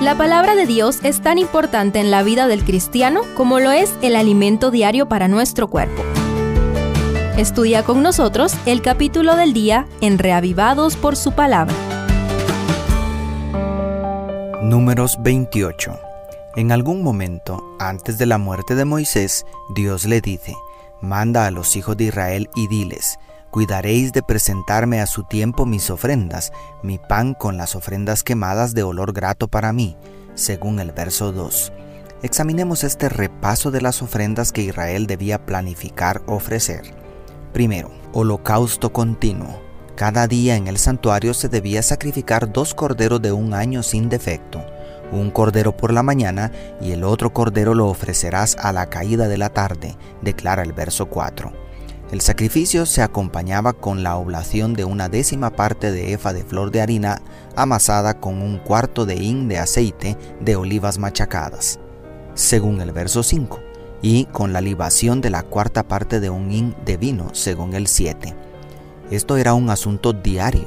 La palabra de Dios es tan importante en la vida del cristiano como lo es el alimento diario para nuestro cuerpo. Estudia con nosotros el capítulo del día en Reavivados por su palabra. Números 28. En algún momento, antes de la muerte de Moisés, Dios le dice, Manda a los hijos de Israel y diles, Cuidaréis de presentarme a su tiempo mis ofrendas, mi pan con las ofrendas quemadas de olor grato para mí, según el verso 2. Examinemos este repaso de las ofrendas que Israel debía planificar ofrecer. Primero, holocausto continuo. Cada día en el santuario se debía sacrificar dos corderos de un año sin defecto, un cordero por la mañana y el otro cordero lo ofrecerás a la caída de la tarde, declara el verso 4. El sacrificio se acompañaba con la oblación de una décima parte de efa de flor de harina amasada con un cuarto de hin de aceite de olivas machacadas, según el verso 5, y con la libación de la cuarta parte de un hin de vino, según el 7. Esto era un asunto diario,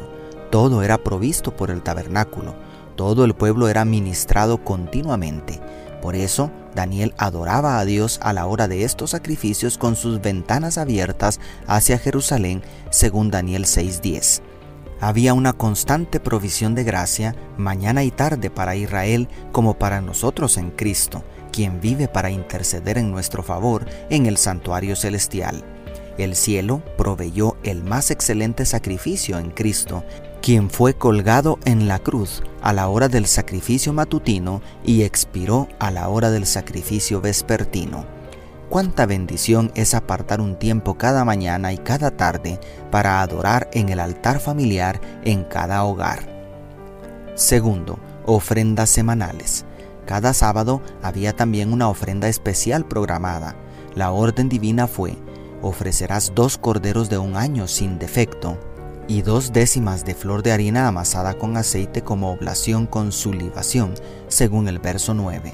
todo era provisto por el tabernáculo, todo el pueblo era ministrado continuamente. Por eso, Daniel adoraba a Dios a la hora de estos sacrificios con sus ventanas abiertas hacia Jerusalén, según Daniel 6:10. Había una constante provisión de gracia mañana y tarde para Israel como para nosotros en Cristo, quien vive para interceder en nuestro favor en el santuario celestial. El cielo proveyó el más excelente sacrificio en Cristo, quien fue colgado en la cruz a la hora del sacrificio matutino y expiró a la hora del sacrificio vespertino. Cuánta bendición es apartar un tiempo cada mañana y cada tarde para adorar en el altar familiar en cada hogar. Segundo, ofrendas semanales. Cada sábado había también una ofrenda especial programada. La orden divina fue, ofrecerás dos corderos de un año sin defecto y dos décimas de flor de harina amasada con aceite como oblación con su libación, según el verso 9.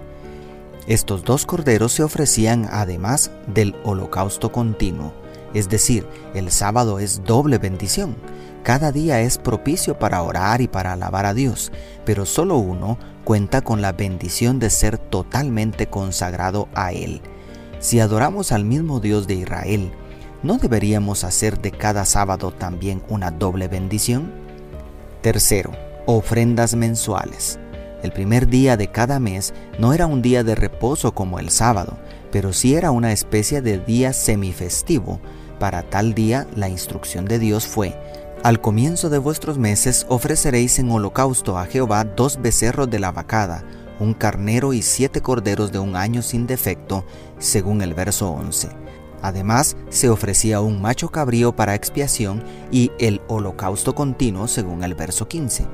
Estos dos corderos se ofrecían además del holocausto continuo, es decir, el sábado es doble bendición. Cada día es propicio para orar y para alabar a Dios, pero solo uno cuenta con la bendición de ser totalmente consagrado a Él. Si adoramos al mismo Dios de Israel, ¿no deberíamos hacer de cada sábado también una doble bendición? Tercero, ofrendas mensuales. El primer día de cada mes no era un día de reposo como el sábado, pero sí era una especie de día semifestivo. Para tal día la instrucción de Dios fue, al comienzo de vuestros meses ofreceréis en holocausto a Jehová dos becerros de la vacada, un carnero y siete corderos de un año sin defecto, según el verso 11 Además, se ofrecía un macho cabrío para expiación y el holocausto continuo según el verso 15.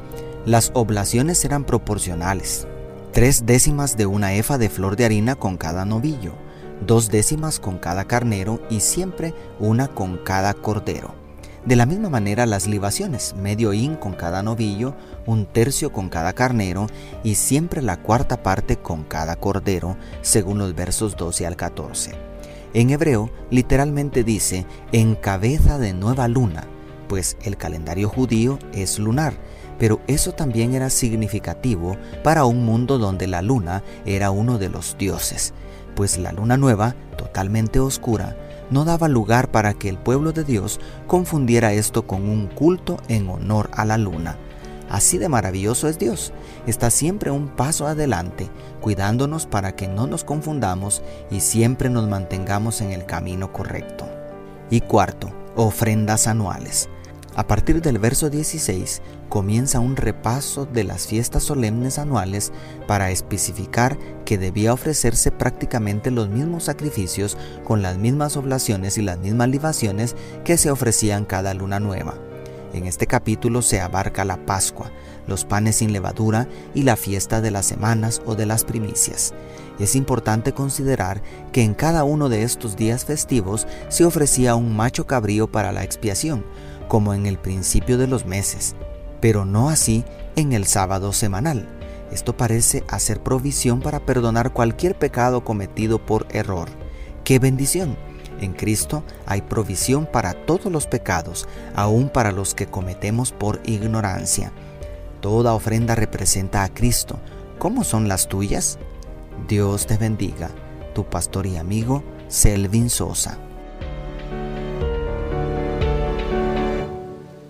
Las oblaciones eran proporcionales. Tres décimas de una efa de flor de harina con cada novillo, dos décimas con cada carnero y siempre una con cada cordero. De la misma manera las libaciones, medio hin con cada novillo, un tercio con cada carnero y siempre la cuarta parte con cada cordero, según los versos 12 al 14. En hebreo literalmente dice en cabeza de nueva luna, pues el calendario judío es lunar, pero eso también era significativo para un mundo donde la luna era uno de los dioses, pues la luna nueva, totalmente oscura, no daba lugar para que el pueblo de Dios confundiera esto con un culto en honor a la luna. Así de maravilloso es Dios. Está siempre un paso adelante, cuidándonos para que no nos confundamos y siempre nos mantengamos en el camino correcto. Y cuarto, ofrendas anuales. A partir del verso 16 comienza un repaso de las fiestas solemnes anuales para especificar que debía ofrecerse prácticamente los mismos sacrificios con las mismas oblaciones y las mismas libaciones que se ofrecían cada luna nueva. En este capítulo se abarca la Pascua, los panes sin levadura y la fiesta de las semanas o de las primicias. Es importante considerar que en cada uno de estos días festivos se ofrecía un macho cabrío para la expiación, como en el principio de los meses, pero no así en el sábado semanal. Esto parece hacer provisión para perdonar cualquier pecado cometido por error. ¡Qué bendición! En Cristo hay provisión para todos los pecados, aun para los que cometemos por ignorancia. Toda ofrenda representa a Cristo, ¿Cómo son las tuyas? Dios te bendiga, tu pastor y amigo Selvin Sosa.